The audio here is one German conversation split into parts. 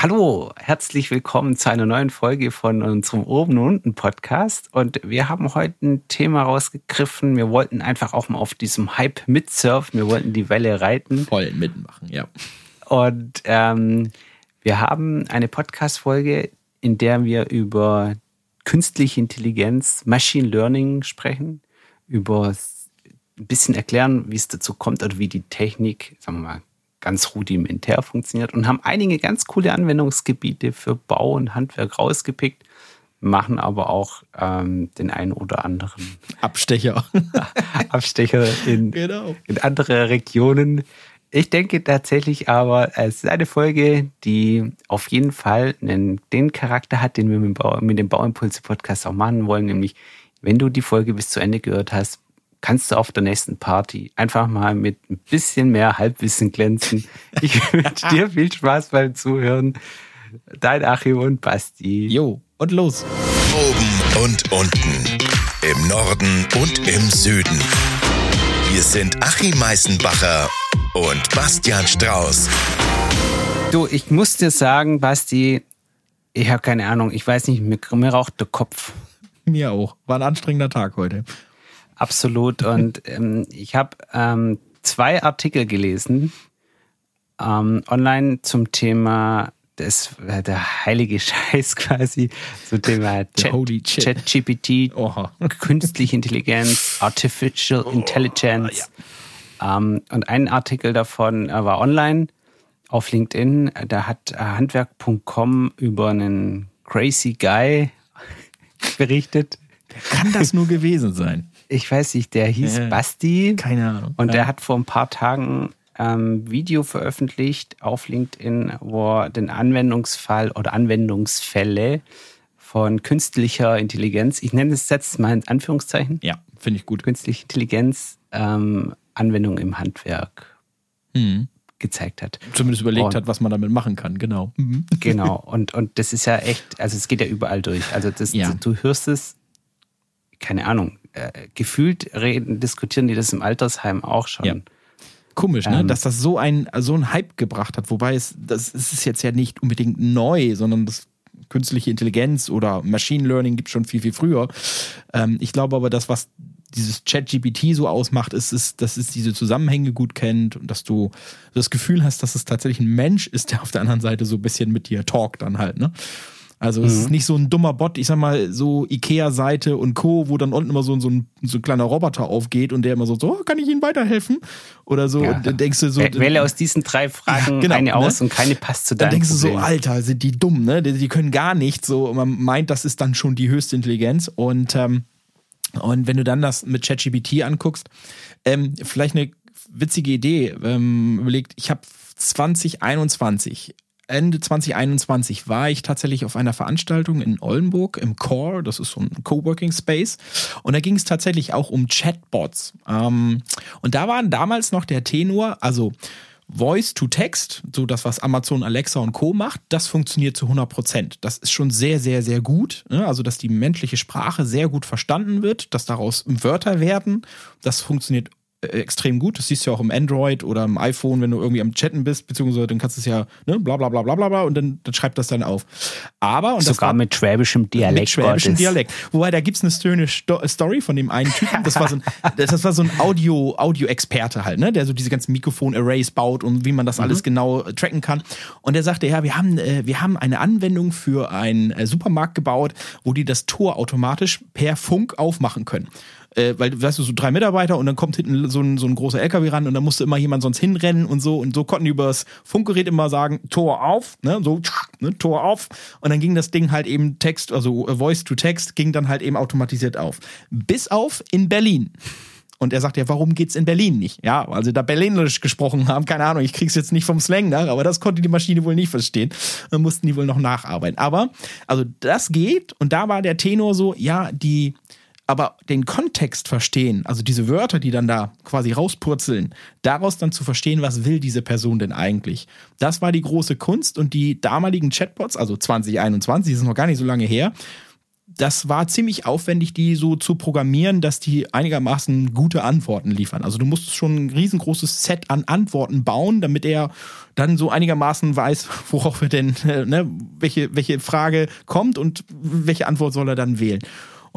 Hallo, herzlich willkommen zu einer neuen Folge von unserem Oben und Unten Podcast. Und wir haben heute ein Thema rausgegriffen. Wir wollten einfach auch mal auf diesem Hype mitsurfen. Wir wollten die Welle reiten. Voll mitmachen, ja. Und ähm, wir haben eine Podcast-Folge, in der wir über künstliche Intelligenz, Machine Learning sprechen, über ein bisschen erklären, wie es dazu kommt oder wie die Technik, sagen wir mal, ganz rudimentär funktioniert und haben einige ganz coole Anwendungsgebiete für Bau und Handwerk rausgepickt, machen aber auch ähm, den einen oder anderen Abstecher. Abstecher in, genau. in andere Regionen. Ich denke tatsächlich aber, es ist eine Folge, die auf jeden Fall einen, den Charakter hat, den wir mit dem, Bau, mit dem Bauimpulse-Podcast auch machen wollen, nämlich wenn du die Folge bis zu Ende gehört hast, kannst du auf der nächsten Party einfach mal mit ein bisschen mehr Halbwissen glänzen. Ich wünsche dir viel Spaß beim Zuhören. Dein Achim und Basti. Jo, und los. Oben und unten. Im Norden und im Süden. Hier sind Achim Meißenbacher und Bastian Strauß. Du, ich muss dir sagen, Basti, ich habe keine Ahnung, ich weiß nicht, mir, mir raucht der Kopf. Mir auch. War ein anstrengender Tag heute. Absolut. Und ähm, ich habe ähm, zwei Artikel gelesen ähm, online zum Thema das äh, der heilige Scheiß quasi zum Thema ChatGPT, Chat künstliche Intelligenz, Artificial oh, Intelligence. Ja. Ähm, und ein Artikel davon äh, war online auf LinkedIn. Da hat äh, Handwerk.com über einen crazy Guy berichtet. Wer kann das nur gewesen sein? Ich weiß nicht, der hieß äh, Basti. Keine Ahnung. Und der hat vor ein paar Tagen ähm, Video veröffentlicht auf LinkedIn, wo er den Anwendungsfall oder Anwendungsfälle von künstlicher Intelligenz, ich nenne es jetzt mal in Anführungszeichen. Ja, finde ich gut. Künstliche Intelligenz, ähm, Anwendung im Handwerk mhm. gezeigt hat. Zumindest überlegt und, hat, was man damit machen kann, genau. Mhm. Genau, und, und das ist ja echt, also es geht ja überall durch. Also das, ja. du hörst es, keine Ahnung, äh, gefühlt reden, diskutieren die das im Altersheim auch schon. Ja. Komisch, ne? Ähm, dass das so ein so ein Hype gebracht hat. Wobei es das ist jetzt ja nicht unbedingt neu, sondern das künstliche Intelligenz oder Machine Learning gibt es schon viel viel früher. Ähm, ich glaube aber, das was dieses Chat-GPT so ausmacht, ist, ist, dass es diese Zusammenhänge gut kennt und dass du das Gefühl hast, dass es tatsächlich ein Mensch ist, der auf der anderen Seite so ein bisschen mit dir talkt dann halt, ne? Also mhm. es ist mhm. nicht so ein dummer Bot, ich sag mal, so Ikea-Seite und Co., wo dann unten immer so, so, ein, so ein kleiner Roboter aufgeht und der immer so, so, kann ich Ihnen weiterhelfen? Oder so. Ja. Und dann denkst du so. Wähle aus diesen drei Fragen ja, genau, eine ne? aus und keine passt zu deinem Dann denkst Problem. du so, Alter, sind die dumm, ne? Die, die, können gar nicht so. Man meint, das ist dann schon die höchste Intelligenz. Und, ähm, und wenn du dann das mit ChatGPT anguckst, ähm, vielleicht eine witzige Idee, ähm, überlegt, ich habe 2021 Ende 2021 war ich tatsächlich auf einer Veranstaltung in Oldenburg im Core, das ist so ein Coworking Space, und da ging es tatsächlich auch um Chatbots. Ähm, und da waren damals noch der Tenor, also Voice to Text, so das, was Amazon Alexa und Co. macht, das funktioniert zu 100 Prozent. Das ist schon sehr, sehr, sehr gut. Ne? Also, dass die menschliche Sprache sehr gut verstanden wird, dass daraus Wörter werden, das funktioniert extrem gut. Das siehst du ja auch im Android oder im iPhone, wenn du irgendwie am Chatten bist, beziehungsweise dann kannst du es ja, ne, bla bla bla bla bla und dann, dann schreibt das dann auf. Aber und sogar war, mit schwäbischem Dialekt. Mit schwäbischem Dialekt. Wobei, da gibt's eine schöne Story von dem einen Typen, das war so ein, das war so ein Audio, Audio-Experte halt, ne, der so diese ganzen Mikrofon-Arrays baut und wie man das mhm. alles genau äh, tracken kann. Und der sagte, ja, wir haben, äh, wir haben eine Anwendung für einen äh, Supermarkt gebaut, wo die das Tor automatisch per Funk aufmachen können äh, weil, weißt du, so drei Mitarbeiter und dann kommt hinten so ein, so ein großer LKW ran und dann musste immer jemand sonst hinrennen und so und so konnten die über das Funkgerät immer sagen, Tor auf, ne, so, ne, Tor auf und dann ging das Ding halt eben Text, also Voice to Text, ging dann halt eben automatisiert auf. Bis auf in Berlin. Und er sagt ja, warum geht's in Berlin nicht? Ja, also da Berlinerisch gesprochen haben, keine Ahnung, ich krieg's jetzt nicht vom Slang nach, aber das konnte die Maschine wohl nicht verstehen. Dann mussten die wohl noch nacharbeiten. Aber, also das geht und da war der Tenor so, ja, die, aber den Kontext verstehen, also diese Wörter, die dann da quasi rauspurzeln, daraus dann zu verstehen, was will diese Person denn eigentlich? Das war die große Kunst und die damaligen Chatbots, also 2021, das ist noch gar nicht so lange her, das war ziemlich aufwendig, die so zu programmieren, dass die einigermaßen gute Antworten liefern. Also du musst schon ein riesengroßes Set an Antworten bauen, damit er dann so einigermaßen weiß, worauf er denn, äh, ne, welche, welche Frage kommt und welche Antwort soll er dann wählen.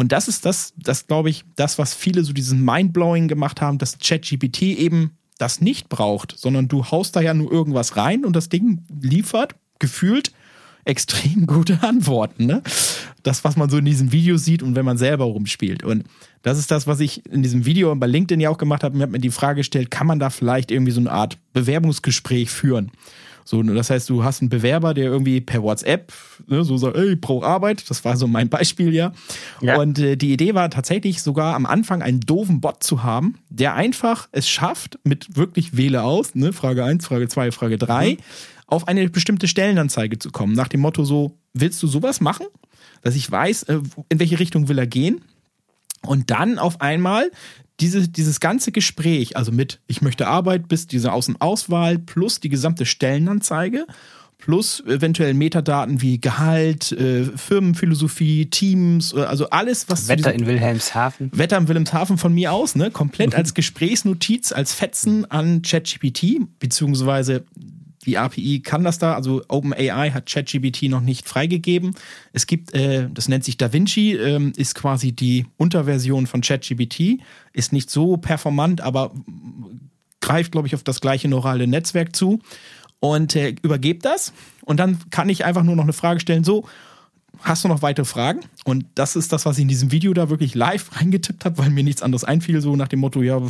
Und das ist das, das glaube ich, das, was viele so diesen Mindblowing gemacht haben, dass ChatGPT eben das nicht braucht, sondern du haust da ja nur irgendwas rein und das Ding liefert gefühlt extrem gute Antworten. Ne? Das, was man so in diesem Video sieht und wenn man selber rumspielt. Und das ist das, was ich in diesem Video bei LinkedIn ja auch gemacht habe. Mir hat mir die Frage gestellt, kann man da vielleicht irgendwie so eine Art Bewerbungsgespräch führen? So, das heißt, du hast einen Bewerber, der irgendwie per WhatsApp ne, so sagt, ey, ich brauche Arbeit. Das war so mein Beispiel ja. ja. Und äh, die Idee war tatsächlich sogar am Anfang einen doofen Bot zu haben, der einfach es schafft, mit wirklich wähle aus, ne, Frage 1, Frage 2, Frage 3, mhm. auf eine bestimmte Stellenanzeige zu kommen. Nach dem Motto so, willst du sowas machen? Dass ich weiß, äh, in welche Richtung will er gehen? Und dann auf einmal diese, dieses ganze Gespräch, also mit ich möchte Arbeit bis diese Außenauswahl plus die gesamte Stellenanzeige plus eventuell Metadaten wie Gehalt, äh, Firmenphilosophie, Teams, äh, also alles, was Wetter in Wilhelmshaven. Wetter in Wilhelmshaven von mir aus, ne, komplett als Gesprächsnotiz, als Fetzen an ChatGPT, beziehungsweise die API kann das da, also OpenAI hat ChatGPT noch nicht freigegeben. Es gibt, äh, das nennt sich DaVinci, ähm, ist quasi die Unterversion von ChatGPT, ist nicht so performant, aber greift, glaube ich, auf das gleiche neurale Netzwerk zu und äh, übergebt das. Und dann kann ich einfach nur noch eine Frage stellen, so, hast du noch weitere Fragen? Und das ist das, was ich in diesem Video da wirklich live reingetippt habe, weil mir nichts anderes einfiel, so nach dem Motto, ja,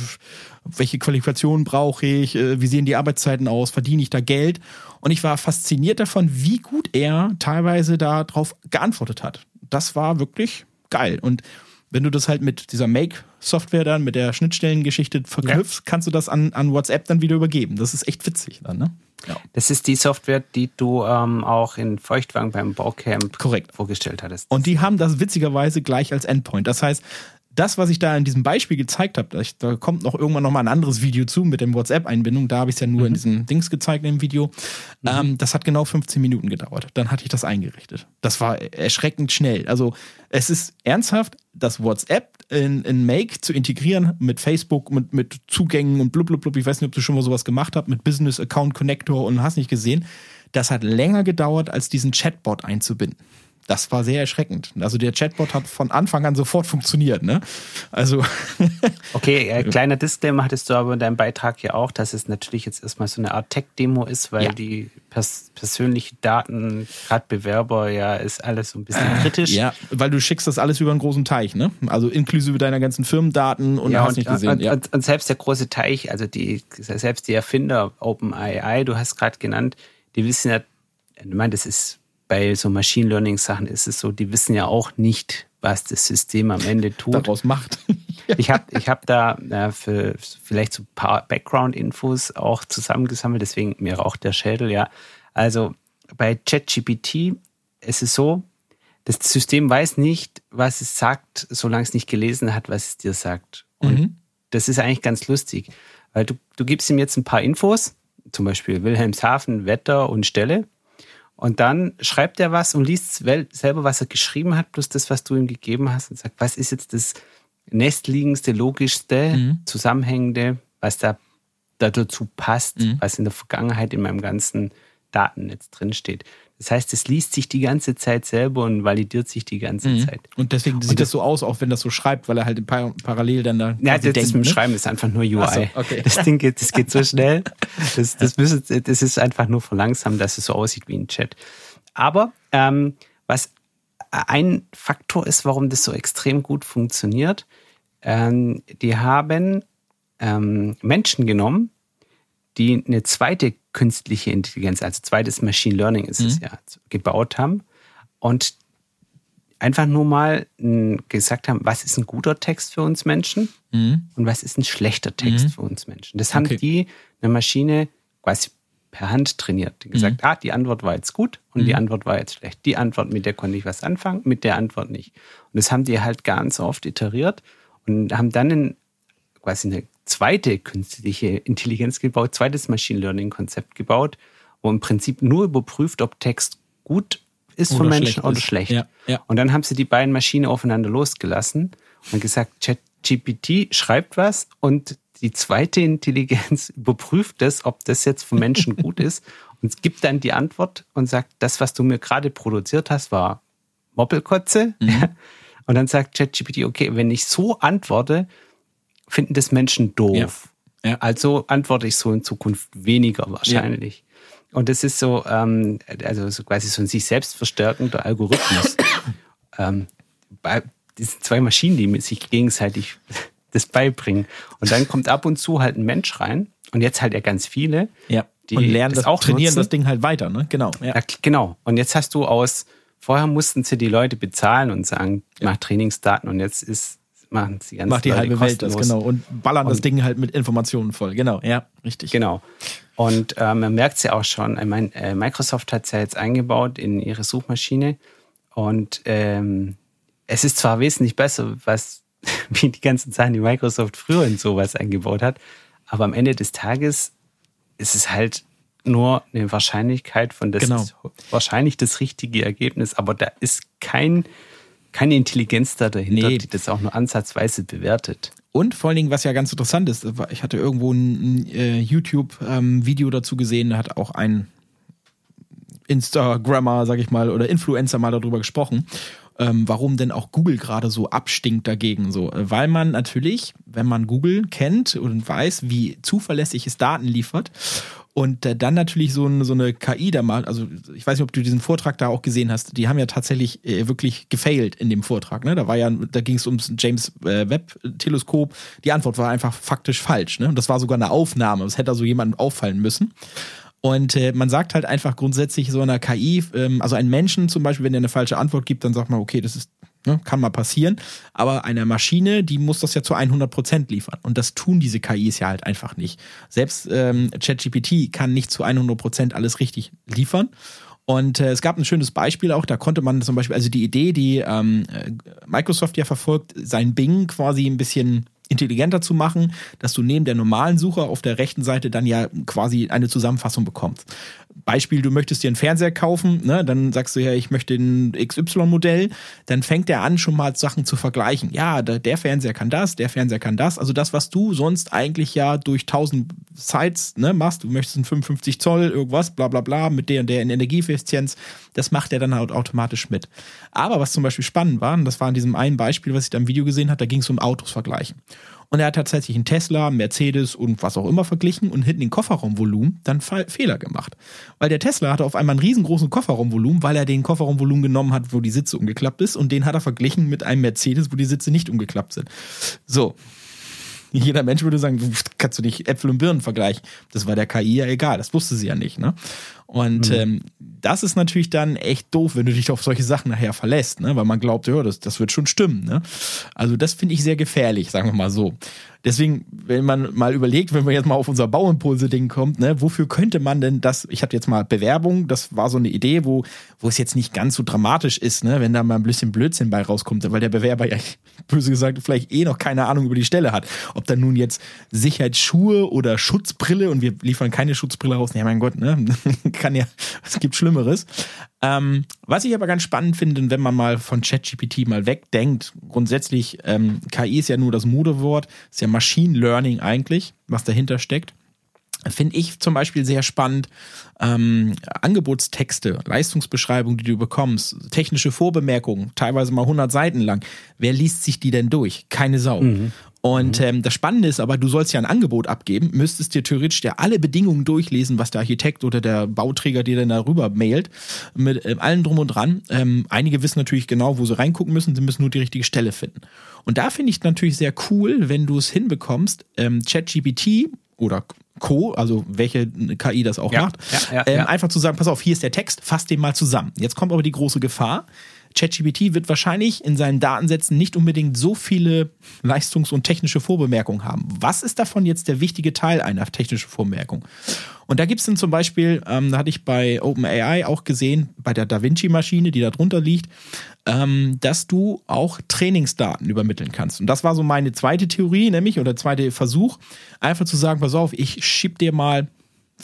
welche Qualifikationen brauche ich, äh, wie sehen die Arbeitszeiten aus, verdiene ich da Geld? Und ich war fasziniert davon, wie gut er teilweise darauf geantwortet hat. Das war wirklich geil. Und wenn du das halt mit dieser Make-Software dann, mit der Schnittstellengeschichte verknüpfst, ja. kannst du das an, an WhatsApp dann wieder übergeben. Das ist echt witzig dann, ne? Ja. Das ist die Software, die du ähm, auch in Feuchtwagen beim Baucamp Korrekt. vorgestellt hattest. Und die haben das witzigerweise gleich als Endpoint. Das heißt, das, was ich da in diesem Beispiel gezeigt habe, da kommt noch irgendwann noch mal ein anderes Video zu mit dem WhatsApp-Einbindung. Da habe ich es ja nur mhm. in diesem Dings gezeigt im Video. Mhm. Ähm, das hat genau 15 Minuten gedauert. Dann hatte ich das eingerichtet. Das war erschreckend schnell. Also es ist ernsthaft, das WhatsApp in, in Make zu integrieren mit Facebook, mit, mit Zugängen und blub, blub, blub. Ich weiß nicht, ob du schon mal sowas gemacht hast, mit Business Account Connector und hast nicht gesehen. Das hat länger gedauert, als diesen Chatbot einzubinden. Das war sehr erschreckend. Also der Chatbot hat von Anfang an sofort funktioniert, ne? Also. okay, äh, kleiner Disclaimer hattest du aber in deinem Beitrag ja auch, dass es natürlich jetzt erstmal so eine Art Tech-Demo ist, weil ja. die pers persönlichen Daten, gerade Bewerber, ja, ist alles so ein bisschen kritisch. Ja, weil du schickst das alles über einen großen Teich, ne? Also inklusive deiner ganzen Firmendaten und ja, hast und, nicht gesehen. Und, ja. und, und selbst der große Teich, also die, selbst die Erfinder OpenAI, du hast gerade genannt, die wissen ja, ich meine, das ist bei so Machine Learning Sachen ist es so, die wissen ja auch nicht, was das System am Ende tut. Daraus macht. ich habe ich hab da äh, für vielleicht so ein paar Background-Infos auch zusammengesammelt, deswegen mir raucht der Schädel, ja. Also bei ChatGPT ist es so, das System weiß nicht, was es sagt, solange es nicht gelesen hat, was es dir sagt. Und mhm. das ist eigentlich ganz lustig, weil du, du gibst ihm jetzt ein paar Infos, zum Beispiel Wilhelmshaven, Wetter und Stelle. Und dann schreibt er was und liest selber, was er geschrieben hat, plus das, was du ihm gegeben hast und sagt, was ist jetzt das nächstliegendste, logischste, mhm. zusammenhängende, was da, da dazu passt, mhm. was in der Vergangenheit in meinem ganzen Datennetz drinsteht. Das heißt, es liest sich die ganze Zeit selber und validiert sich die ganze mhm. Zeit. Und deswegen sieht und das, das, so aus, auch wenn das so schreibt, weil er halt par parallel dann da. Ja, das, denkt, das mit dem ne? Schreiben ist einfach nur UI. So, okay. Das Ding geht, das geht so schnell. Das, das, müssen, das ist einfach nur verlangsamt, dass es so aussieht wie ein Chat. Aber ähm, was ein Faktor ist, warum das so extrem gut funktioniert, ähm, die haben ähm, Menschen genommen, die eine zweite künstliche Intelligenz, also zweites Machine Learning ist mhm. es ja, gebaut haben und einfach nur mal gesagt haben, was ist ein guter Text für uns Menschen mhm. und was ist ein schlechter Text mhm. für uns Menschen. Das haben okay. die eine Maschine quasi per Hand trainiert. Die gesagt, mhm. ah, die Antwort war jetzt gut und die mhm. Antwort war jetzt schlecht. Die Antwort, mit der konnte ich was anfangen, mit der Antwort nicht. Und das haben die halt ganz oft iteriert und haben dann in, quasi eine zweite künstliche Intelligenz gebaut, zweites Machine Learning Konzept gebaut, wo im Prinzip nur überprüft, ob Text gut ist Oder von Menschen schlecht oder ist. schlecht. Ja, ja. Und dann haben sie die beiden Maschinen aufeinander losgelassen und gesagt, ChatGPT schreibt was und die zweite Intelligenz überprüft das, ob das jetzt vom Menschen gut ist und gibt dann die Antwort und sagt, das, was du mir gerade produziert hast, war Moppelkotze. Mhm. Und dann sagt ChatGPT, okay, wenn ich so antworte, finden das Menschen doof. Ja. Ja. Also antworte ich so in Zukunft weniger wahrscheinlich. Und das ist so, ähm, also so quasi so ein sich selbst verstärkender Algorithmus. ähm, bei diesen zwei Maschinen, die sich gegenseitig das beibringen. Und dann kommt ab und zu halt ein Mensch rein und jetzt halt ja ganz viele. Ja. Die und lernen das das, auch trainieren nutzen. das Ding halt weiter, ne? Genau. Ja. Ja, genau. Und jetzt hast du aus, vorher mussten sie die Leute bezahlen und sagen, mach Trainingsdaten und jetzt ist, machen sie ganz Macht die Leute halbe Welt das, kostenlos. genau. Und ballern das Und- Ding halt mit Informationen voll. Genau, ja, richtig. Genau. Und äh, man merkt es ja auch schon. Ich meine, äh, Microsoft hat es ja jetzt eingebaut in ihre Suchmaschine. Und ähm, es ist zwar wesentlich besser, was wie die ganzen Sachen, die Microsoft früher in sowas eingebaut hat, aber am Ende des Tages ist es halt nur eine Wahrscheinlichkeit von das Genau. wahrscheinlich das richtige Ergebnis, aber da ist kein keine Intelligenz da dahinter, Nee. die das auch nur ansatzweise bewertet. Und vor allen Dingen, was ja ganz interessant ist, ich hatte irgendwo ein, äh, YouTube-Video dazu gesehen, da hat auch ein Instagrammer, sag ich mal, oder Influencer mal darüber gesprochen, ähm, warum denn auch Google gerade so abstinkt dagegen. So, weil man natürlich, wenn man Google kennt und weiß, wie zuverlässig es Daten liefert, und äh, dann natürlich so, ein, so eine KI da mal, also ich weiß nicht, ob du diesen Vortrag da auch gesehen hast, die haben ja tatsächlich äh, wirklich gefailt in dem Vortrag. Ne? Da war ja, da ging es ums James äh, Webb Teleskop. Die Antwort war einfach faktisch falsch. Ne? Und das war sogar eine Aufnahme. Das hätte also jemandem auffallen müssen. Und äh, man sagt halt einfach grundsätzlich so einer KI, ähm, also ein Menschen zum Beispiel, wenn der eine falsche Antwort gibt, dann sagt man, okay, das ist, ne, kann mal passieren. Aber eine Maschine, die muss das ja zu 100 Prozent liefern. Und das tun diese KIs ja halt einfach nicht. Selbst ähm, ChatGPT kann nicht zu 100 Prozent alles richtig liefern. Und äh, es gab ein schönes Beispiel auch, da konnte man zum Beispiel, also die Idee, die ähm, äh, Microsoft ja verfolgt, sein Bing quasi ein bisschen intelligenter zu machen, dass du neben der normalen Suche auf der rechten Seite dann ja quasi eine Zusammenfassung bekommst. Beispiel, du möchtest dir einen Fernseher kaufen, ne, dann sagst du ja, ich möchte ein XY-Modell, dann fängt er an, schon mal Sachen zu vergleichen. Ja, der, der Fernseher kann das, der Fernseher kann das. Also das, was du sonst eigentlich ja durch 1000 Sites ne, machst, du möchtest einen 55 Zoll, irgendwas, bla bla bla, mit der und der in Energieeffizienz, das macht er dann halt automatisch mit. Aber was zum Beispiel spannend war, und das war in diesem einen Beispiel, was ich da im Video gesehen habe, da ging es um Autos vergleichen. Und er hat tatsächlich einen Tesla, Mercedes und was auch immer verglichen und hinten den Kofferraumvolumen dann Fe- Fehler gemacht. Weil der Tesla hatte auf einmal einen riesengroßen Kofferraumvolumen, weil er den Kofferraumvolumen genommen hat, wo die Sitze umgeklappt ist und den hat er verglichen mit einem Mercedes, wo die Sitze nicht umgeklappt sind. So. Jeder Mensch würde sagen, kannst du nicht Äpfel und Birnen vergleichen. Das war der KI ja egal, das wusste sie ja nicht. Ne? Und ähm, das ist natürlich dann echt doof, wenn du dich auf solche Sachen nachher verlässt, ne? weil man glaubt, ja, das, das wird schon stimmen. Ne? Also das finde ich sehr gefährlich, sagen wir mal so. Deswegen, wenn man mal überlegt, wenn man jetzt mal auf unser Bauimpulse-Ding kommt, ne, wofür könnte man denn das, ich hatte jetzt mal Bewerbung, das war so eine Idee, wo, wo es jetzt nicht ganz so dramatisch ist, ne, wenn da mal ein bisschen Blödsinn bei rauskommt, weil der Bewerber ja, böse gesagt, vielleicht eh noch keine Ahnung über die Stelle hat. Ob da nun jetzt Sicherheitsschuhe oder Schutzbrille und wir liefern keine Schutzbrille raus, ja mein Gott, ne, kann ja, es gibt Schlimmeres. Ähm, was ich aber ganz spannend finde, wenn man mal von ChatGPT mal wegdenkt, grundsätzlich, ähm, KI ist ja nur das Modewort, ist ja Machine Learning eigentlich, was dahinter steckt. Finde ich zum Beispiel sehr spannend. Ähm, Angebotstexte, Leistungsbeschreibungen, die du bekommst, technische Vorbemerkungen, teilweise mal 100 Seiten lang. Wer liest sich die denn durch? Keine Sau. Und ähm, das Spannende ist aber, du sollst ja ein Angebot abgeben, müsstest dir theoretisch ja alle Bedingungen durchlesen, was der Architekt oder der Bauträger dir dann darüber mailt, mit ähm, allem drum und dran. Ähm, einige wissen natürlich genau, wo sie reingucken müssen, sie müssen nur die richtige Stelle finden. Und da finde ich natürlich sehr cool, wenn du es hinbekommst, ähm, ChatGPT oder Co., also welche KI das auch Ja, macht, ja, ja, ähm, einfach zu sagen, pass auf, hier ist der Text, fass den mal zusammen. Jetzt kommt aber die große Gefahr. ChatGPT wird wahrscheinlich in seinen Datensätzen nicht unbedingt so viele leistungs- und technische Vorbemerkungen haben. Was ist davon jetzt der wichtige Teil einer technischen Vorbemerkung? Und da gibt es dann zum Beispiel, ähm, da hatte ich bei OpenAI auch gesehen, bei der Da Vinci-Maschine, die da drunter liegt, ähm, dass du auch Trainingsdaten übermitteln kannst. Und das war so meine zweite Theorie, nämlich, oder zweite Versuch, einfach zu sagen, pass auf, ich schieb dir mal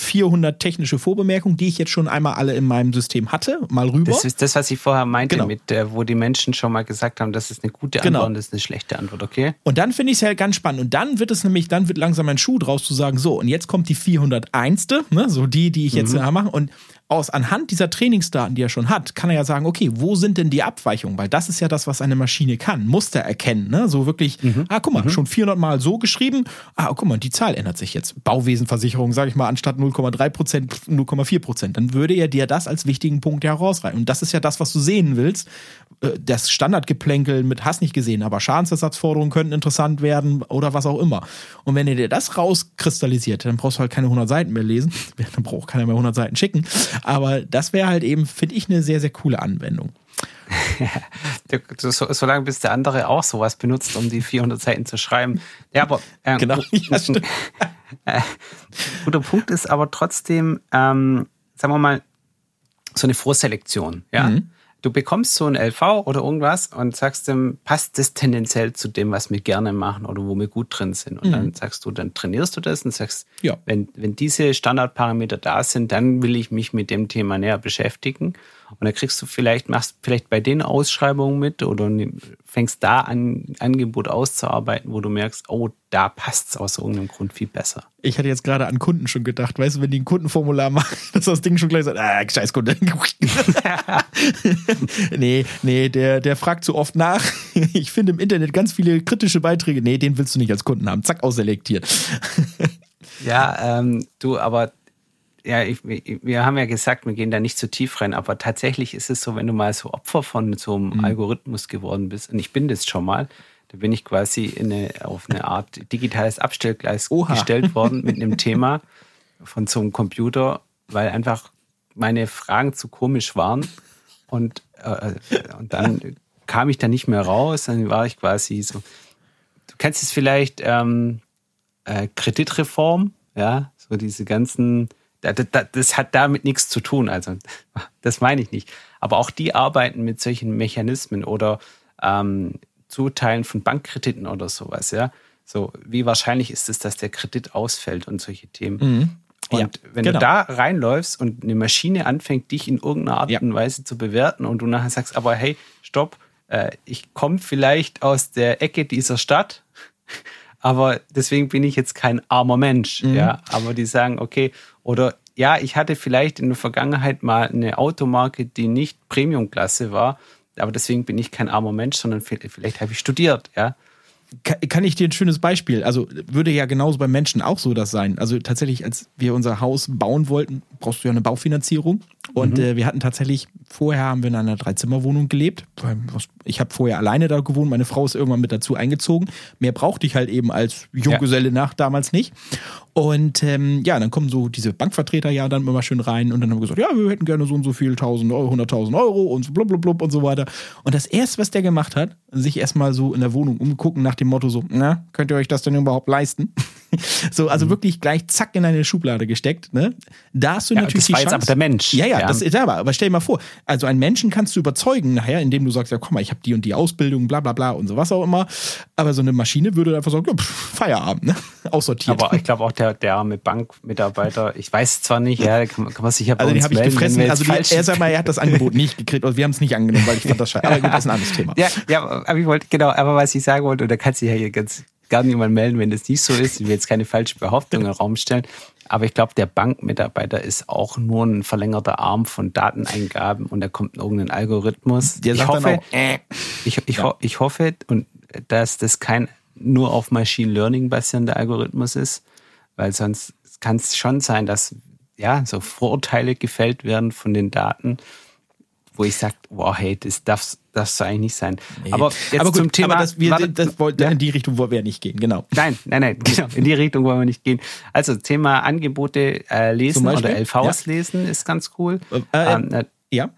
400 technische Vorbemerkungen, die ich jetzt schon einmal alle in meinem System hatte, mal rüber. Das ist das, was ich vorher meinte, Genau. mit der, wo die Menschen schon mal gesagt haben, das ist eine gute Antwort Genau. und das ist eine schlechte Antwort, okay? Und dann finde ich es ja ganz spannend. Und dann wird es nämlich, dann wird langsam ein Schuh draus zu sagen, so, und jetzt kommt die 401. Ne, so die, die ich jetzt Mhm. äh, mache. Und aus anhand dieser Trainingsdaten, die er schon hat, kann er ja sagen, okay, wo sind denn die Abweichungen? Weil das ist ja das, was eine Maschine kann. Muster erkennen, ne? So wirklich, Mhm. ah, guck mal, schon 400 Mal so geschrieben. Ah, guck mal, die Zahl ändert sich jetzt. Bauwesenversicherung, sage ich mal, anstatt 0,3 Prozent, 0,4 Prozent. Dann würde er dir das als wichtigen Punkt herausreißen. Und das ist ja das, was du sehen willst. Äh, Das Standardgeplänkel mit hast nicht gesehen, aber Schadensersatzforderungen könnten interessant werden oder was auch immer. Und wenn er dir das rauskristallisiert, dann brauchst du halt keine 100 Seiten mehr lesen. Dann braucht keiner mehr 100 Seiten schicken. Aber das wäre halt eben, finde ich, eine sehr, sehr coole Anwendung. So, so, so lange bis der andere auch sowas benutzt, um die 400 Seiten zu schreiben. Ja, aber ähm, Genau. Ja, äh, guter Punkt ist aber trotzdem, ähm, sagen wir mal, so eine Vorselektion. Ja, Mhm. Du bekommst so ein LV oder irgendwas und sagst dem, passt das tendenziell zu dem, was wir gerne machen oder wo wir gut drin sind. Und dann sagst du, dann trainierst du das und sagst, Mhm. Ja. wenn, wenn diese Standardparameter da sind, dann will ich mich mit dem Thema näher beschäftigen. Und dann kriegst du vielleicht, machst vielleicht bei den Ausschreibungen mit oder fängst da an, Angebot auszuarbeiten, wo du merkst, oh, da passt es aus irgendeinem Grund viel besser. Ich hatte jetzt gerade an Kunden schon gedacht, weißt du, wenn die ein Kundenformular machen, dass das Ding schon gleich sagt, ah, scheiß Kunde. nee, nee, der, der fragt so oft nach. Ich finde im Internet ganz viele kritische Beiträge. Nee, den willst du nicht als Kunden haben. Zack, ausselektiert. Ja, ähm, du, aber ja, ich, wir haben ja gesagt, wir gehen da nicht zu tief rein, aber tatsächlich ist es so, wenn du mal so Opfer von so einem Algorithmus geworden bist, und ich bin das schon mal, da bin ich quasi in eine, auf eine Art digitales Abstellgleis Oha. gestellt worden mit einem Thema von so einem Computer, weil einfach meine Fragen zu komisch waren und, äh, und dann kam ich da nicht mehr raus, dann war ich quasi so, du kennst es vielleicht, ähm, äh, Kreditreform, ja, so diese ganzen, da, da, das hat damit nichts zu tun, also das meine ich nicht. Aber auch die arbeiten mit solchen Mechanismen oder ähm, Zuteilen von Bankkrediten oder sowas, ja. So, wie wahrscheinlich ist es, dass der Kredit ausfällt und solche Themen. Und Ja, wenn genau. du da reinläufst und eine Maschine anfängt, dich in irgendeiner Art Ja. und Weise zu bewerten und du nachher sagst, aber hey, stopp, äh, ich komme vielleicht aus der Ecke dieser Stadt, aber deswegen bin ich jetzt kein armer Mensch, Mhm. ja. Aber die sagen, okay, oder ja, ich hatte vielleicht in der Vergangenheit mal eine Automarke, die nicht Premiumklasse war, aber deswegen bin ich kein armer Mensch, sondern vielleicht, habe ich studiert, ja. Kann, ich dir ein schönes Beispiel? Also würde ja genauso beim Menschen auch so das sein. Also tatsächlich, als wir unser Haus bauen wollten, brauchst du ja eine Baufinanzierung. Und äh, wir hatten tatsächlich, vorher haben wir in einer Dreizimmerwohnung gelebt. Ich habe vorher alleine da gewohnt, meine Frau ist irgendwann mit dazu eingezogen. Mehr brauchte ich halt eben als Junggeselle nach damals nicht. Und ähm, ja, dann kommen so diese Bankvertreter ja dann immer schön rein und dann haben wir gesagt, ja, wir hätten gerne so und so viel, 1000 Euro, 100.000 Euro und so blub, blub, blub und so weiter. Und das erste, was der gemacht hat, sich erstmal so in der Wohnung umgucken nach dem Motto so, na, könnt ihr euch das denn überhaupt leisten? so, also wirklich gleich zack in eine Schublade gesteckt, ne? Da hast du Ja, natürlich das war die jetzt Chance. aber der Mensch. Ja, ja, Ja. das ist aber, aber stell dir mal vor, also einen Menschen kannst du überzeugen nachher, indem du sagst, ja, komm mal, ich habe die und die Ausbildung, bla bla bla und so was auch immer. Aber so eine Maschine würde einfach sagen, ja, pff, Feierabend, ne? Aussortiert. Aber ich glaube auch der, der arme Bankmitarbeiter, ich weiß zwar nicht, ja, kann, man- kann man sich ja bei also den habe ich gefressen. jetzt Also die, er sag mal, er hat das Angebot nicht gekriegt und wir haben es nicht angenommen, weil ich fand das scheiße. Aber gut, das ist ein anderes Thema. Ja, ja, aber ich wollte, genau, aber was ich sagen wollte, und da kann sich ja hier ganz gar niemand melden, wenn das nicht so ist. Ich will jetzt keine falsche Behauptung in den Raum stellen. Aber ich glaube, der Bankmitarbeiter ist auch nur ein verlängerter Arm von Dateneingaben und da kommt irgendein Algorithmus. Der ich hoffe, auch, äh, ich, ich, ho ich hoffe, und dass das kein nur auf Machine Learning basierender Algorithmus ist, weil sonst kann es schon sein, dass ja so Vorurteile gefällt werden von den Daten, wo ich sage, wow, hey, das darf, darf so eigentlich nicht sein. Aber jetzt aber gut, zum Thema. aber das, wir, warte, das wollte, ja. in die Richtung wollen wir ja nicht gehen, genau. Nein, nein, nein, genau. In die Richtung wollen wir nicht gehen. Also Thema Angebote äh, lesen oder LVs lesen ist ganz cool. Äh, ähm, na, Ja.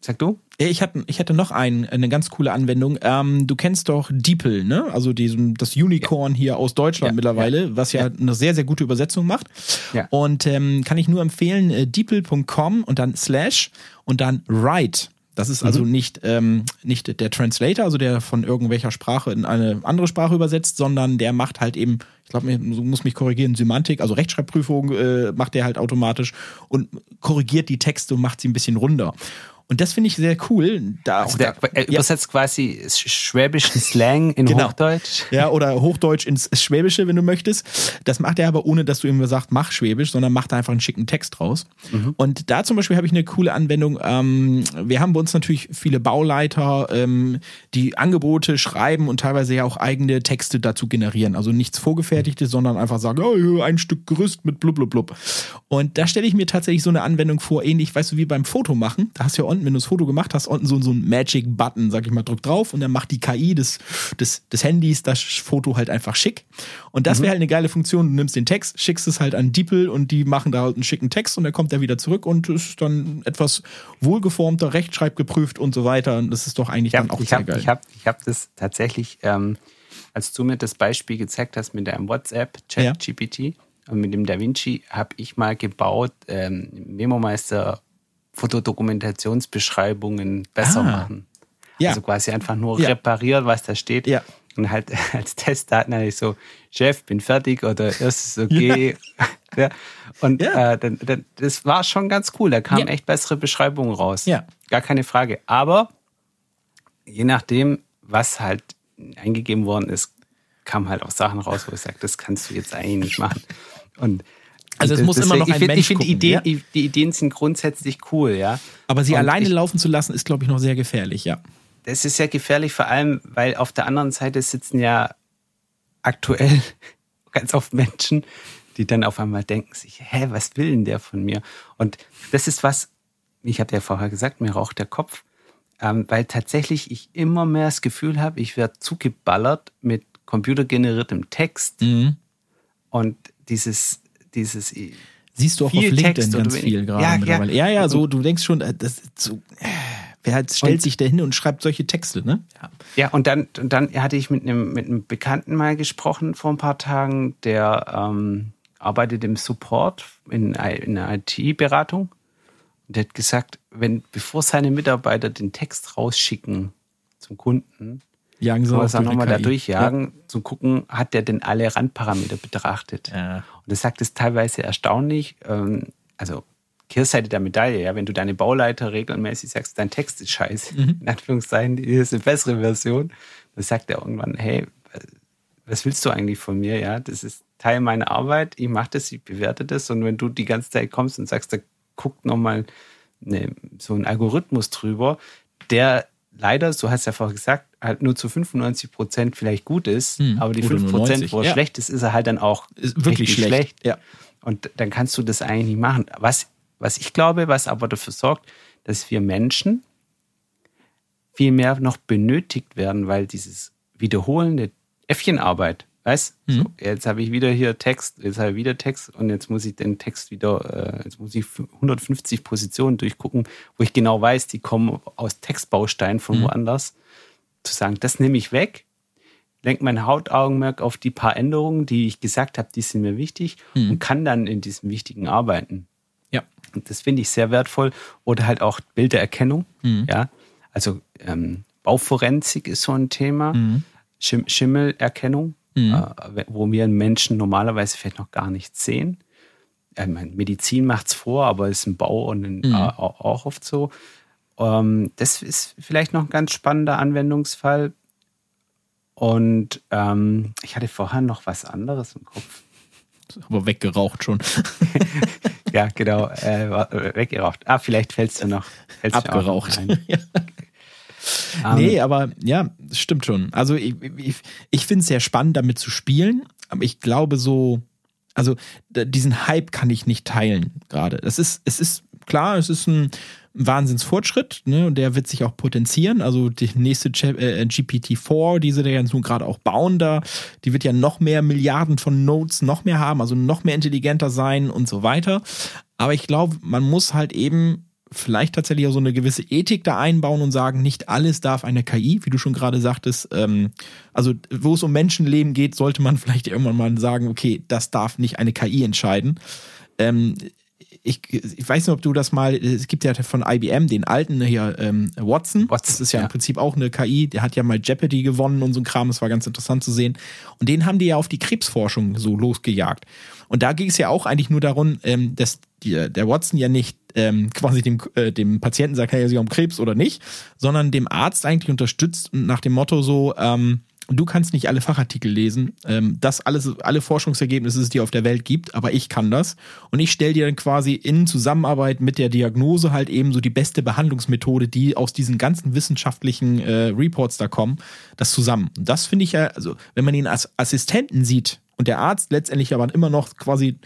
sag du? Ja, Ich hatte, ich hatte noch ein, eine ganz coole Anwendung. Ähm, du kennst doch DeepL, ne? Also diesen, das Unicorn hier aus Deutschland Ja, mittlerweile, was ja, eine sehr, sehr gute Übersetzung macht. Ja. Und ähm, kann ich nur empfehlen, äh, deepl.com und dann slash und dann write. Das ist also nicht, ähm, nicht der Translator, also der von irgendwelcher Sprache in eine andere Sprache übersetzt, sondern der macht halt eben, glaube, du musst mich korrigieren, Semantik, also Rechtschreibprüfung äh, macht der halt automatisch und korrigiert die Texte und macht sie ein bisschen runder. Und das finde ich sehr cool. Da Also der, da, er übersetzt quasi schwäbischen Slang in Genau. Hochdeutsch. ja, oder Hochdeutsch ins Schwäbische, wenn du möchtest. Das macht er aber ohne, dass du ihm sagst, mach Schwäbisch, sondern macht da einfach einen schicken Text draus. Und da zum Beispiel habe ich eine coole Anwendung. Ähm, wir haben bei uns natürlich viele Bauleiter, ähm, die Angebote schreiben und teilweise ja auch eigene Texte dazu generieren. Also nichts Vorgefertigtes, sondern einfach sagen, oh, ein Stück Gerüst mit blub blub blub. Und da stelle ich mir tatsächlich so eine Anwendung vor, ähnlich, weißt du, wie beim Fotomachen. Da hast du ja unten, wenn du das Foto gemacht hast, unten so, so ein Magic-Button, sag ich mal, drück drauf und dann macht die KI des, des, des Handys das Foto halt einfach schick. Und das wäre halt eine geile Funktion. Du nimmst den Text, schickst es halt an DeepL und die machen da halt einen schicken Text und der kommt da wieder zurück und ist dann etwas wohlgeformter, rechtschreibgeprüft und so weiter. Und das ist doch eigentlich Ich dann habe auch ich sehr hab, geil. ich hab, ich hab das tatsächlich, ähm, als du mir das Beispiel gezeigt hast mit deinem WhatsApp, Ja. ChatGPT und mit dem DaVinci, habe ich mal gebaut, ähm, Memo-Meister Fotodokumentationsbeschreibungen besser Ah. machen. Ja. Also quasi einfach nur Ja. repariert, was da steht. Ja. Und halt als Testdaten hatte ich so, Chef, bin fertig oder ist es okay? ja. Und Ja. Äh, dann, dann, das war schon ganz cool. Da kamen echt bessere Beschreibungen raus. Ja. Gar keine Frage. Aber je nachdem, was halt eingegeben worden ist, kamen halt auch Sachen raus, wo ich sage, das kannst du jetzt eigentlich nicht machen. Und Also es muss immer noch ich ein find- Mensch Ich finde, ja. die Ideen sind grundsätzlich cool, ja. Aber sie Und alleine ich, laufen zu lassen, ist, glaube ich, noch sehr gefährlich, ja. Das ist ja gefährlich, vor allem, weil auf der anderen Seite sitzen ja aktuell ganz oft Menschen, die dann auf einmal denken sich, hä, was will denn der von mir? Und das ist was, ich habe ja vorher gesagt, mir raucht der Kopf, ähm, weil tatsächlich ich immer mehr das Gefühl habe, ich werde zugeballert mit computergeneriertem Text Mhm. und dieses, dieses Siehst du auch auf LinkedIn Text ganz viel gerade Ja, ja. mittlerweile. Ja, ja, so, du denkst schon, äh, das so, äh, wer halt stellt Und- sich da hin und schreibt solche Texte, ne? Ja. Ja, und dann, und dann hatte ich mit einem, mit einem Bekannten mal gesprochen vor ein paar Tagen, der ähm, arbeitet im Support in, in einer IT-Beratung. Und der hat gesagt, wenn, bevor seine Mitarbeiter den Text rausschicken zum Kunden, Jagen sie er auch nochmal da durchjagen, zu gucken, hat der denn alle Randparameter betrachtet? Ja. Und das sagt es teilweise erstaunlich. Ähm, also Kehrseite der Medaille, ja, wenn du deine Bauleiter regelmäßig sagst, dein Text ist scheiße, in Anführungszeichen, hier ist eine bessere Version, dann sagt er irgendwann, hey, was willst du eigentlich von mir? Ja, das ist Teil meiner Arbeit, ich mache das, ich bewerte das und wenn du die ganze Zeit kommst und sagst, da guckt nochmal ne, so ein Algorithmus drüber, der leider, so hast du ja vorher gesagt, halt nur zu 95 Prozent vielleicht gut ist, Hm, aber die oder 5 nur Prozent, 90, wo er ja. schlecht ist, ist er halt dann auch Ist wirklich richtig schlecht. Ja. Und dann kannst du das eigentlich nicht machen. Was, was ich glaube, was aber dafür sorgt, dass wir Menschen viel mehr noch benötigt werden, weil dieses wiederholende Äffchenarbeit, weißt so, jetzt habe ich wieder hier Text, jetzt habe ich wieder Text und jetzt muss ich den Text wieder, äh, jetzt muss ich 150 Positionen durchgucken, wo ich genau weiß, die kommen aus Textbausteinen von woanders. Zu sagen, das nehme ich weg, lenke mein Hautaugenmerk auf die paar Änderungen, die ich gesagt habe, die sind mir wichtig und kann dann in diesem Wichtigen arbeiten. Ja. Und das finde ich sehr wertvoll. Oder halt auch Bildererkennung. Ja, also ähm, Bauforensik ist so ein Thema. Schim Schimmelerkennung, äh, wo wir Menschen normalerweise vielleicht noch gar nicht sehen. Ich meine, Medizin macht es vor, aber ist im Bau und in, äh, auch oft so. Ähm, das ist vielleicht noch ein ganz spannender Anwendungsfall. Und ähm, ich hatte vorher noch was anderes im Kopf. Aber weggeraucht schon. Ja, genau, äh, äh, weggeraucht. Ah, vielleicht fällt es dir noch. fällt's noch Abgeraucht. ein. Ja. Ähm, nee, aber ja, stimmt schon. Also ich, ich, ich finde es sehr spannend, damit zu spielen, aber ich glaube so, also diesen Hype kann ich nicht teilen gerade. Das ist, es ist klar, es ist ein Wahnsinnsfortschritt, ne, und der wird sich auch potenzieren. Also die nächste Ch- äh, GPT-4, die sie da ja nun gerade auch bauen, da, die wird ja noch mehr Milliarden von Nodes noch mehr haben, also noch mehr intelligenter sein und so weiter. Aber ich glaube, man muss halt eben vielleicht tatsächlich auch so eine gewisse Ethik da einbauen und sagen, nicht alles darf eine KI, wie du schon gerade sagtest. Ähm, also wo es um Menschenleben geht, sollte man vielleicht irgendwann mal sagen, okay, das darf nicht eine KI entscheiden. Ähm, ich, ich weiß nicht, ob du das mal, es gibt ja von IBM den alten hier, ähm, Watson. Watson, Das ist ja, ja. im Prinzip auch eine KI, der hat ja mal Jeopardy gewonnen und so ein Kram, das war ganz interessant zu sehen. Und den haben die ja auf die Krebsforschung so losgejagt. Und da ging es ja auch eigentlich nur darum, ähm, dass die, der Watson ja nicht ähm, quasi dem, äh, dem Patienten sagt, hey, sie haben Krebs oder nicht, sondern dem Arzt eigentlich unterstützt und nach dem Motto so, ähm, du kannst nicht alle Fachartikel lesen, ähm, das alles, alle Forschungsergebnisse, die es auf der Welt gibt, aber ich kann das. Und ich stelle dir dann quasi in Zusammenarbeit mit der Diagnose halt eben so die beste Behandlungsmethode, die aus diesen ganzen wissenschaftlichen äh, Reports da kommen, das zusammen. Und das finde ich ja, also wenn man ihn als Assistenten sieht und der Arzt letztendlich aber immer noch quasi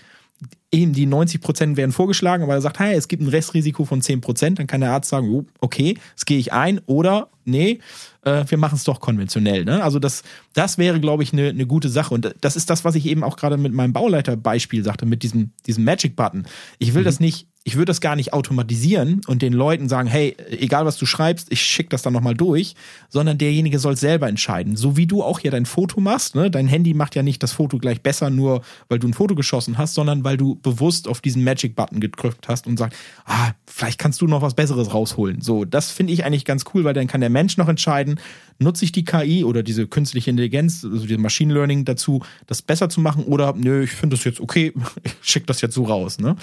eben die 90 Prozent werden vorgeschlagen, aber er sagt, hey, es gibt ein Restrisiko von 10 Prozent, dann kann der Arzt sagen, oh, okay, das gehe ich ein oder nee, äh, wir machen es doch konventionell. Ne? Also das, das wäre, glaube ich, eine ne gute Sache. Und das ist das, was ich eben auch gerade mit meinem Bauleiterbeispiel sagte, mit diesem, diesem Magic-Button. Ich will das nicht, ich würde das gar nicht automatisieren und den Leuten sagen, hey, egal was du schreibst, ich schicke das dann nochmal durch, sondern derjenige soll selber entscheiden. So wie du auch hier dein Foto machst, ne? dein Handy macht ja nicht das Foto gleich besser, nur weil du ein Foto geschossen hast, sondern weil du bewusst auf diesen Magic-Button gedrückt hast und sagst, ah, vielleicht kannst du noch was Besseres rausholen. So, das finde ich eigentlich ganz cool, weil dann kann der Mensch noch entscheiden, nutze ich die KI oder diese künstliche Intelligenz, also dieses Machine Learning dazu, das besser zu machen oder nö, ich finde das jetzt okay, ich schicke das jetzt so raus. Ne?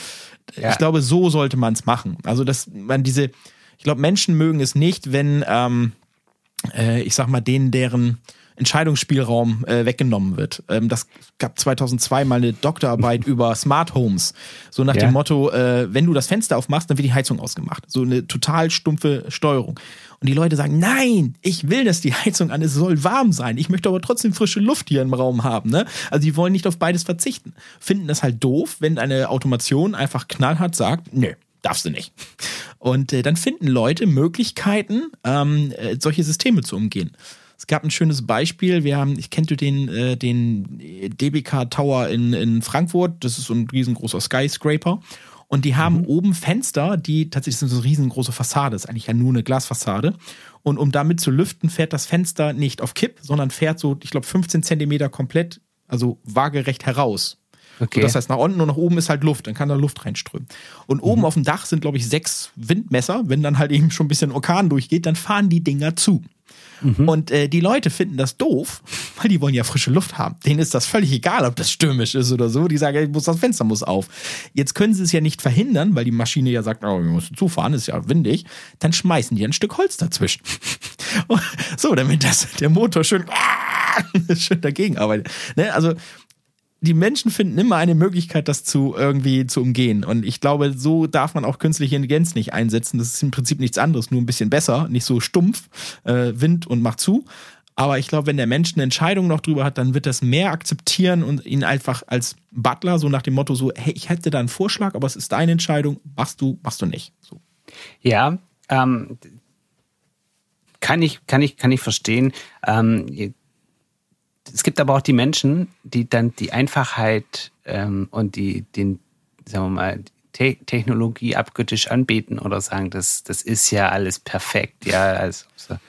Ja. Ich glaube, so sollte man es machen. Also, dass man diese, ich glaube, Menschen mögen es nicht, wenn, ähm, äh, ich sag mal, denen deren Entscheidungsspielraum äh, weggenommen wird. Ähm, das gab 2002 mal eine Doktorarbeit über Smart Homes. So nach Ja. dem Motto, äh, wenn du das Fenster aufmachst, dann wird die Heizung ausgemacht. So eine total stumpfe Steuerung. Und die Leute sagen, nein, ich will, dass die Heizung an ist, es soll warm sein. Ich möchte aber trotzdem frische Luft hier im Raum haben. Ne? Also die wollen nicht auf beides verzichten. Finden das halt doof, wenn eine Automation einfach knallhart sagt, nö, darfst du nicht. Und äh, dann finden Leute Möglichkeiten, ähm, äh, solche Systeme zu umgehen. Es gab ein schönes Beispiel. Wir haben, ich kennte den, äh, den DBK Tower in, in Frankfurt. Das ist so ein riesengroßer Skyscraper. Und die haben oben Fenster, die tatsächlich sind so eine riesengroße Fassade. Das ist eigentlich ja nur eine Glasfassade. Und um damit zu lüften, fährt das Fenster nicht auf Kipp, sondern fährt so, ich glaube, 15 Zentimeter komplett, also waagerecht heraus. Okay. So, das heißt, nach unten und nach oben ist halt Luft, dann kann da Luft reinströmen. Und oben auf dem Dach sind, glaube ich, sechs Windmesser. Wenn dann halt eben schon ein bisschen Orkan durchgeht, dann fahren die Dinger zu. Und äh, die Leute finden das doof, weil die wollen ja frische Luft haben. Denen ist das völlig egal, ob das stürmisch ist oder so. Die sagen, ey, muss das Fenster muss auf. Jetzt können sie es ja nicht verhindern, weil die Maschine ja sagt, oh, wir müssen zufahren, ist ja windig. Dann schmeißen die ein Stück Holz dazwischen. so, damit das, der Motor schön, schön dagegen arbeitet. Ne? Also die Menschen finden immer eine Möglichkeit, das zu irgendwie zu umgehen. Und ich glaube, so darf man auch künstliche Intelligenz nicht einsetzen. Das ist im Prinzip nichts anderes, nur ein bisschen besser, nicht so stumpf, äh, Wind und macht zu. Aber ich glaube, wenn der Mensch eine Entscheidung noch drüber hat, dann wird das mehr akzeptieren und ihn einfach als Butler so nach dem Motto so, hey, ich hätte da einen Vorschlag, aber es ist deine Entscheidung, machst du, machst du nicht. So. Ja, ähm, kann ich, kann ich, kann ich verstehen. Ähm, es gibt aber auch die Menschen, die dann die Einfachheit ähm, und die, den, sagen wir mal, Te Technologie abgöttisch anbeten oder sagen, das, das ist ja alles perfekt, ja, als außer,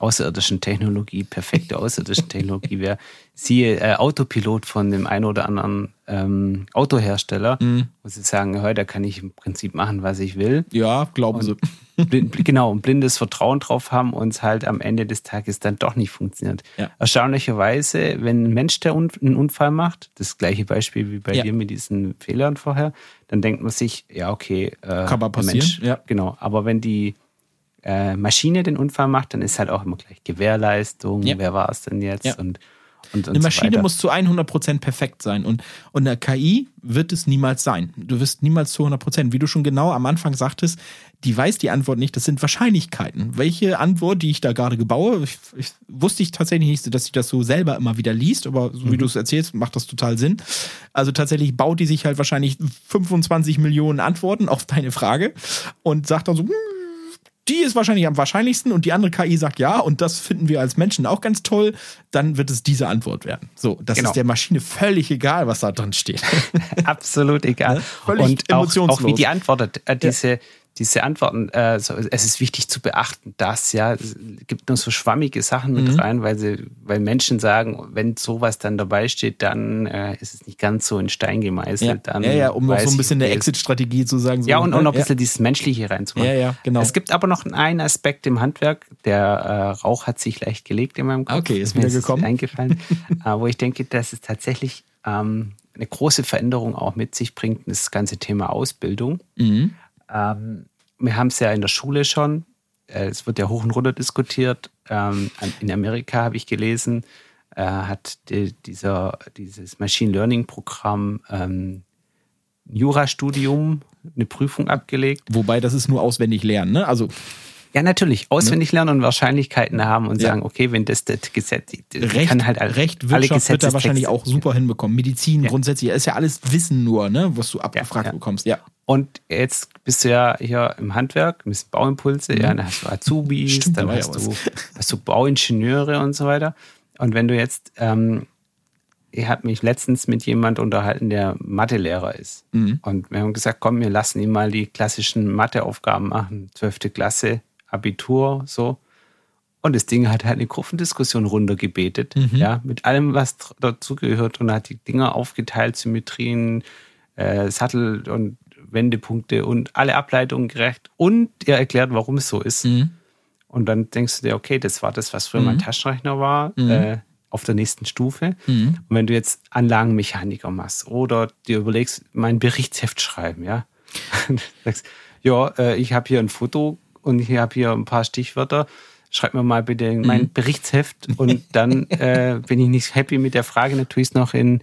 außerirdischen Technologie, perfekte außerirdischen Technologie wäre. Siehe äh, Autopilot von dem einen oder anderen ähm, Autohersteller, wo sie sagen, heute kann ich im Prinzip machen, was ich will Ja, glauben sie. blind, genau, ein blindes Vertrauen drauf haben und es halt am Ende des Tages dann doch nicht funktioniert. Ja. Erstaunlicherweise, wenn ein Mensch der Un einen Unfall macht, das gleiche Beispiel wie bei Ja. dir mit diesen Fehlern vorher, dann denkt man sich, ja, okay, äh, Kann mal der passieren, Mensch, ja. Genau, aber wenn die äh, Maschine den Unfall macht, dann ist halt auch immer gleich Gewährleistung, Ja. wer war es denn jetzt Ja. und, und, und Eine so Maschine weiter. muss zu 100% perfekt sein und, und eine KI wird es niemals sein. Du wirst niemals zu 100%. Wie du schon genau am Anfang sagtest, die weiß die Antwort nicht, das sind Wahrscheinlichkeiten. Welche Antwort, die ich da gerade gebaue, ich, ich, wusste ich tatsächlich nicht, dass sie das so selber immer wieder liest, aber so wie du es erzählst, macht das total Sinn. Also tatsächlich baut die sich halt wahrscheinlich 25 Millionen Antworten auf deine Frage und sagt dann so, "Hm, die ist wahrscheinlich am wahrscheinlichsten und die andere KI sagt ja und das finden wir als Menschen auch ganz toll, dann wird es diese Antwort werden. So, das Genau. ist der Maschine völlig egal, was da drin steht. Absolut egal. Ne? Völlig und auch, emotionslos. auch wie die antwortet. Äh, diese, diese Antworten, äh, so, es ist wichtig zu beachten, dass, ja, es gibt nur so schwammige Sachen mit Mhm. rein, weil sie, weil Menschen sagen, wenn sowas dann dabei steht, dann äh, ist es nicht ganz so in Stein gemeißelt. Ja, dann ja, ja, um noch so ein bisschen eine Exit-Strategie zu sagen. So, Ja, und, und noch ein ne? bisschen dieses Menschliche reinzumachen. Ja, ja, genau. Es gibt aber noch einen Aspekt im Handwerk, der äh, Rauch hat sich leicht gelegt in meinem Kopf. Okay, ist wieder gekommen. eingefallen, äh, wo ich denke, dass es tatsächlich ähm, eine große Veränderung auch mit sich bringt, das ganze Thema Ausbildung. Mhm. Ähm, wir haben es ja in der Schule schon, äh, es wird ja hoch und runter diskutiert. Ähm, in Amerika habe ich gelesen, äh, hat die, dieser, dieses Machine Learning Programm ähm, ein Jurastudium eine Prüfung abgelegt. Wobei, das ist nur auswendig lernen, ne? Also Ja, natürlich. Auswendig lernen und Wahrscheinlichkeiten haben und Ja. sagen, okay, wenn das das Gesetz, Recht, kann halt alle, Recht alle Wirtschaft wird da wahrscheinlich auch super hinbekommen. Medizin Ja. grundsätzlich, ist ja alles Wissen nur, ne? Was du abgefragt ja. bekommst. Ja. Und jetzt bist du ja hier im Handwerk, mit Bauimpulse, ja, dann hast du Azubis, Mhm. Stimmt, da dann hast, du, hast du Bauingenieure und so weiter. Und wenn du jetzt, ähm, ich habe mich letztens mit jemand unterhalten, der Mathelehrer ist. Mhm. Und wir haben gesagt, komm, wir lassen ihn mal die klassischen Matheaufgaben machen. Zwölfte Klasse, Abitur, so. Und das Ding hat halt eine Kurvendiskussion runtergebetet, Mhm. ja, mit allem, was dazugehört und hat die Dinger aufgeteilt, Symmetrien, äh, Sattel und Wendepunkte und alle Ableitungen gerecht und er erklärt, warum es so ist. Mhm. Und dann denkst du dir, okay, das war das, was früher mein Taschenrechner war, Mhm. äh, auf der nächsten Stufe. Und wenn du jetzt Anlagenmechaniker machst oder dir überlegst, mein Berichtsheft schreiben, ja, sagst, ja, äh, ich habe hier ein Foto und ich habe hier ein paar Stichwörter. Schreib mir mal bitte in Mhm. mein Berichtsheft und dann äh, bin ich nicht happy mit der Frage, dann tue ich es noch in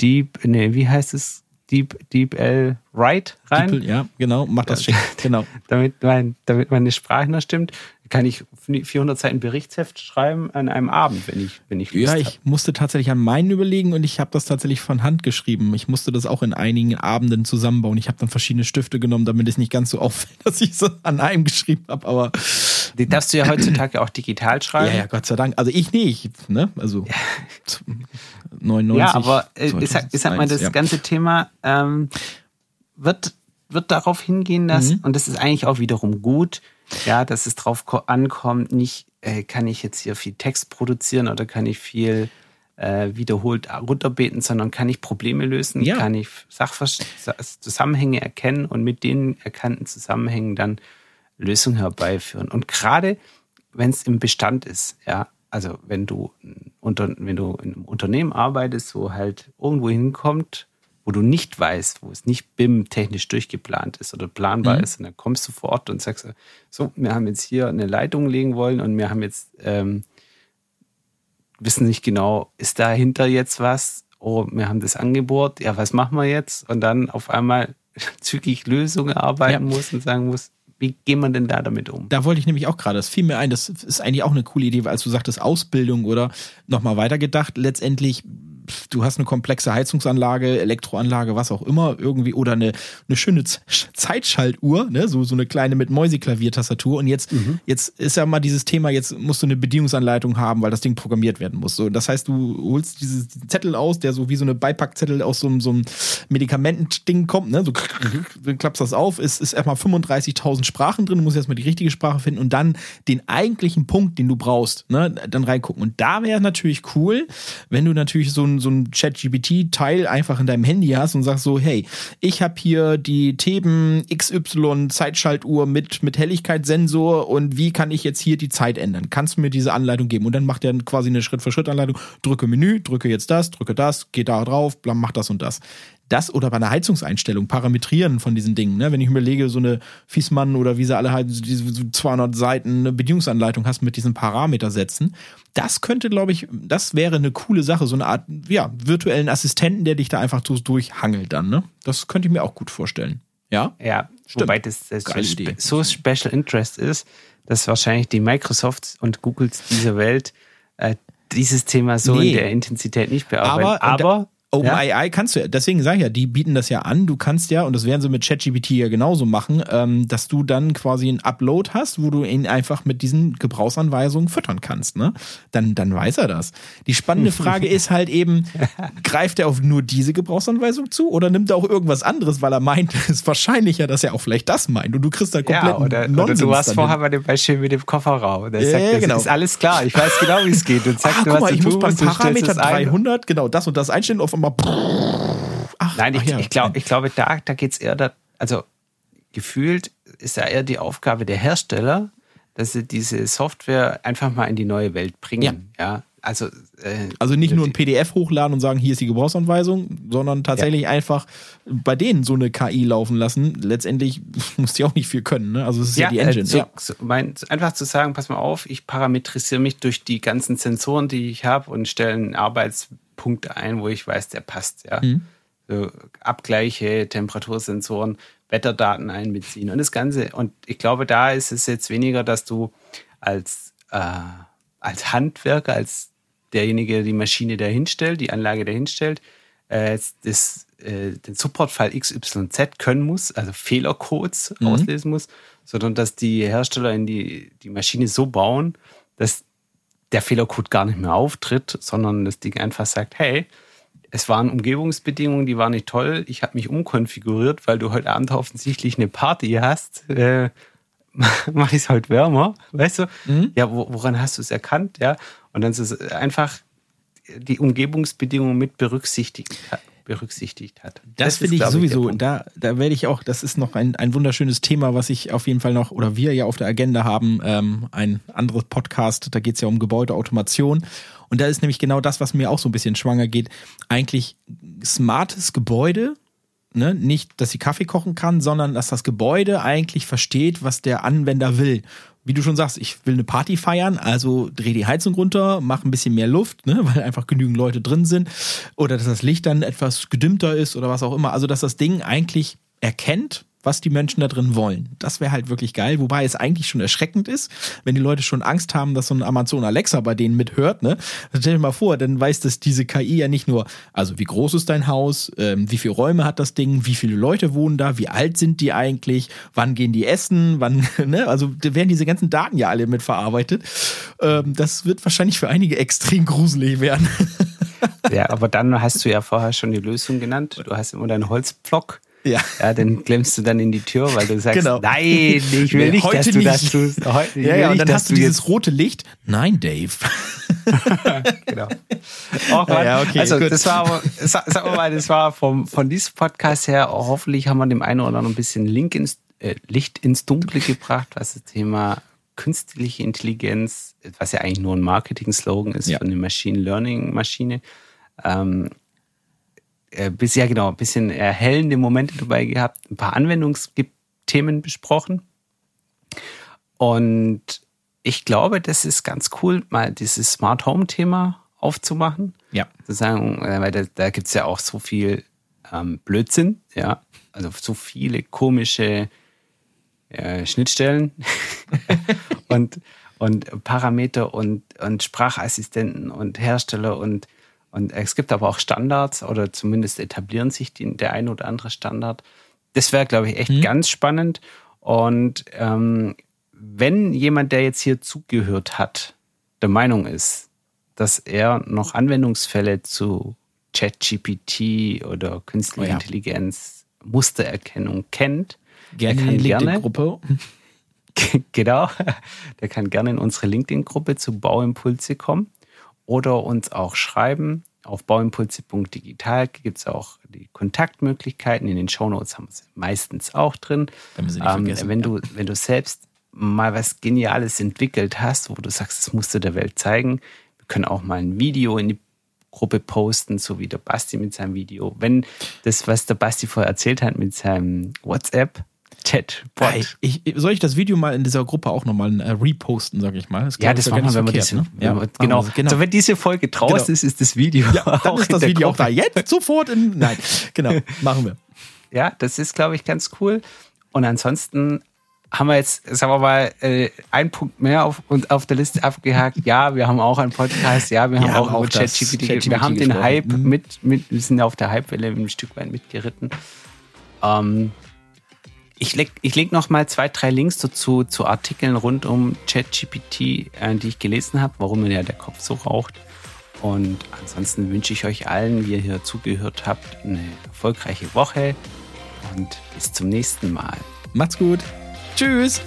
Deep, nee, wie heißt es? Deep, Deep L Write rein Diepel, ja, genau, mach das schick. Genau. damit, mein, damit meine Sprache noch stimmt, kann ich 400 Seiten Berichtsheft schreiben an einem Abend, wenn ich, wenn ich Lust Ja, hab. ich musste tatsächlich an meinen überlegen und ich habe das tatsächlich von Hand geschrieben. Ich musste das auch in einigen Abenden zusammenbauen. Ich habe dann verschiedene Stifte genommen, damit es nicht ganz so auffällt, dass ich so an einem geschrieben habe. Aber Die darfst du ja heutzutage auch digital schreiben. ja, ja, Gott sei Dank. Also ich nicht, ne? Also 99. Ja, aber äh, ich, sag, ich sag mal, 2001, das ja. ganze Thema ähm, wird, wird darauf hingehen, dass, Mhm. und das ist eigentlich auch wiederum gut, ja, dass es drauf ko- ankommt, nicht, äh, kann ich jetzt hier viel Text produzieren oder kann ich viel äh, wiederholt runterbeten, sondern kann ich Probleme lösen, Ja. kann ich Sachver- Zusammenhänge erkennen und mit den erkannten Zusammenhängen dann Lösungen herbeiführen. Und gerade wenn es im Bestand ist, ja, also wenn du unter, wenn du in einem Unternehmen arbeitest, wo halt irgendwo hinkommt, wo du nicht weißt, wo es nicht BIM technisch durchgeplant ist oder planbar Mhm. ist, und dann kommst du vor Ort und sagst, so, wir haben jetzt hier eine Leitung legen wollen und wir haben jetzt ähm, wissen nicht genau, ist dahinter jetzt was? Oh, wir haben das angebohrt, ja, was machen wir jetzt? Und dann auf einmal zügig Lösungen erarbeiten Ja. muss und sagen muss, wie gehen wir denn da damit um? Da wollte ich nämlich auch gerade, das fiel mir ein, das ist eigentlich auch eine coole Idee, weil als du sagtest Ausbildung oder nochmal weitergedacht, letztendlich, du hast eine komplexe Heizungsanlage, Elektroanlage, was auch immer, irgendwie, oder eine, eine schöne Z Zeitschaltuhr, ne? so, so eine kleine mit Mäuseklaviertastatur und jetzt, jetzt ist ja mal dieses Thema, jetzt musst du eine Bedienungsanleitung haben, weil das Ding programmiert werden muss. So, das heißt, du holst dieses Zettel aus, der so wie so eine Beipackzettel aus so, einem- so einem Medikamentending kommt, ne? so dann klappst das auf, ist, ist erstmal 35.000 Sprachen drin, du musst erstmal die richtige Sprache finden und dann den eigentlichen Punkt, den du brauchst, ne, dann reingucken. Und da wäre natürlich cool, wenn du natürlich so ein, so ein Chat-GPT-Teil einfach in deinem Handy hast und sagst so, hey, ich habe hier die Theben XY Zeitschaltuhr mit, mit Helligkeitssensor und wie kann ich jetzt hier die Zeit ändern? Kannst du mir diese Anleitung geben? Und dann macht er quasi eine Schritt-für-Schritt-Anleitung, drücke Menü, drücke jetzt das, drücke das, geh da drauf, blam, mach das und das das oder bei einer Heizungseinstellung, Parametrieren von diesen Dingen. Ne? Wenn ich überlege, so eine Fiesmann oder wie sie alle heißen, diese so 200 Seiten eine Bedienungsanleitung hast mit diesen Parametersätzen, das könnte, glaube ich, das wäre eine coole Sache, so eine Art, ja, virtuellen Assistenten, der dich da einfach so durchhangelt dann. Ne? Das könnte ich mir auch gut vorstellen. Ja? Ja, Stimmt. wobei das, das Idee. so Special Interest ist, dass wahrscheinlich die Microsofts und Googles dieser Welt äh, dieses Thema so Nee. in der Intensität nicht bearbeiten. Aber- Aber, OpenAI kannst du ja, deswegen sage ich ja, die bieten das ja an. Du kannst ja, und das werden sie mit ChatGPT ja genauso machen, ähm, dass du dann quasi einen Upload hast, wo du ihn einfach mit diesen Gebrauchsanweisungen füttern kannst. Ne? Dann, dann weiß er das. Die spannende Frage ist halt eben, greift er auf nur diese Gebrauchsanweisung zu oder nimmt er auch irgendwas anderes, weil er meint, es ist wahrscheinlicher, dass er auch vielleicht das meint und du kriegst dann komplett ja, oder, oder du warst vorher bei dem Beispiel mit dem Kofferraum. Der ja, sagt, ja, genau. ist alles klar, ich weiß genau, wie es geht. Und sagt, ah, du, guck mal, ich muss beim Parameter 300, genau, das und das einstellen, auf einmal Ach, Nein, ich, ja, ich, glaub, ich glaube, da, da geht es eher, da, also gefühlt ist ja eher die Aufgabe der Hersteller, dass sie diese Software einfach mal in die neue Welt bringen. Ja. ja? Also, äh, also nicht nur ein PDF hochladen und sagen, hier ist die Gebrauchsanweisung, sondern tatsächlich ja. einfach bei denen so eine KI laufen lassen. Letztendlich muss die auch nicht viel können. Ne? Also es ist ja, ja die äh, Engine. Äh, so, ja. So, mein, einfach zu sagen, pass mal auf, ich parametrisiere mich durch die ganzen Sensoren, die ich habe und stelle einen Arbeitspunkt ein, wo ich weiß, der passt. Ja. Mhm. So, Abgleiche, Temperatursensoren, Wetterdaten einbeziehen und das Ganze. Und ich glaube, da ist es jetzt weniger, dass du als, äh, als Handwerker, als derjenige, der die Maschine dahinstellt, die Anlage dahinstellt, äh, das, äh, den Supportfall XYZ können muss, also Fehlercodes mhm. auslesen muss, sondern dass die Hersteller in die, die Maschine so bauen, dass der Fehlercode gar nicht mehr auftritt, sondern das Ding einfach sagt, hey, es waren Umgebungsbedingungen, die waren nicht toll. Ich habe mich umkonfiguriert, weil du heute Abend offensichtlich eine Party hast. Äh, mach ich es halt wärmer, weißt du? Mhm. Ja, woran hast du es erkannt? Ja, und dann ist es einfach die Umgebungsbedingungen mit berücksichtigt, berücksichtigt hat. Das, das finde ich sowieso, da, da werde ich auch, das ist noch ein, ein wunderschönes Thema, was ich auf jeden Fall noch, oder wir ja auf der Agenda haben, ähm, ein anderes Podcast, da geht es ja um Gebäudeautomation. Und da ist nämlich genau das, was mir auch so ein bisschen schwanger geht. Eigentlich smartes Gebäude, ne? nicht, dass sie Kaffee kochen kann, sondern dass das Gebäude eigentlich versteht, was der Anwender will wie du schon sagst, ich will eine Party feiern, also dreh die Heizung runter, mach ein bisschen mehr Luft, ne, weil einfach genügend Leute drin sind. Oder dass das Licht dann etwas gedimmter ist oder was auch immer. Also, dass das Ding eigentlich erkennt, was die Menschen da drin wollen. Das wäre halt wirklich geil, wobei es eigentlich schon erschreckend ist, wenn die Leute schon Angst haben, dass so ein Amazon Alexa bei denen mithört. Ne? Stell dir mal vor, dann weiß das diese KI ja nicht nur, also wie groß ist dein Haus, ähm, wie viele Räume hat das Ding, wie viele Leute wohnen da, wie alt sind die eigentlich, wann gehen die essen, wann, ne? also da werden diese ganzen Daten ja alle mitverarbeitet. Ähm, das wird wahrscheinlich für einige extrem gruselig werden. ja, aber dann hast du ja vorher schon die Lösung genannt. Du hast immer deinen Holzpflock ja. ja, den klemmst du dann in die Tür, weil du sagst, genau. nein, ich will nicht, heute dass du nicht. das tust. Heute, ja, ja, und dann hast du dieses rote Licht. Nein, Dave. genau. Oh, ja, okay, also gut. das war sag mal, das war vom, von diesem Podcast her, hoffentlich haben wir dem einen oder anderen ein bisschen Link ins, äh, Licht ins Dunkle gebracht, was das Thema künstliche Intelligenz, was ja eigentlich nur ein Marketing-Slogan ist ja. von der Machine Learning-Maschine, ähm, äh, bisher genau ein bisschen erhellende Momente dabei gehabt, ein paar Anwendungsthemen besprochen. Und ich glaube, das ist ganz cool, mal dieses Smart Home Thema aufzumachen. Ja. Zu sagen, äh, weil da, da gibt es ja auch so viel ähm, Blödsinn, ja. Also so viele komische äh, Schnittstellen und, und Parameter und, und Sprachassistenten und Hersteller und und es gibt aber auch Standards oder zumindest etablieren sich die, der ein oder andere Standard. Das wäre, glaube ich, echt mhm. ganz spannend. Und ähm, wenn jemand, der jetzt hier zugehört hat, der Meinung ist, dass er noch Anwendungsfälle zu ChatGPT oder künstliche oh ja. Intelligenz, Mustererkennung kennt, gerne der kann gerne Gruppe. genau, der kann gerne in unsere LinkedIn-Gruppe zu Bauimpulse kommen oder uns auch schreiben. Auf bauimpulse.digital gibt es auch die Kontaktmöglichkeiten. In den Shownotes haben wir es meistens auch drin. Ähm, wenn, du, wenn du selbst mal was Geniales entwickelt hast, wo du sagst, das musst du der Welt zeigen, wir können auch mal ein Video in die Gruppe posten, so wie der Basti mit seinem Video. Wenn das, was der Basti vorher erzählt hat mit seinem WhatsApp, Chatbot. Ich, soll ich das Video mal in dieser Gruppe auch nochmal äh, reposten, sag ich mal? Das ja, das machen wir, wenn wir diese, ne? ja, genau. genau. Also wenn diese Folge draußen genau. ist, ist das Video ja, dann ist das Video auch da. Jetzt sofort in, nein, genau, machen wir. Ja, das ist, glaube ich, ganz cool. Und ansonsten haben wir jetzt, sagen wir mal, äh, einen Punkt mehr auf, und auf der Liste abgehakt. Ja, wir haben auch einen Podcast. Ja, wir haben Wir auch, auch ChatGPT. ChatGPT Wir haben den. Hype Mhm. mit, mit, wir sind auf der Hypewelle ein Stück weit mitgeritten. Ähm, ich leg, ich leg noch mal zwei, drei Links dazu zu Artikeln rund um ChatGPT, äh, die ich gelesen habe, warum mir ja der Kopf so raucht. Und ansonsten wünsche ich euch allen, wie ihr hier zugehört habt, eine erfolgreiche Woche und bis zum nächsten Mal. Macht's gut. Tschüss.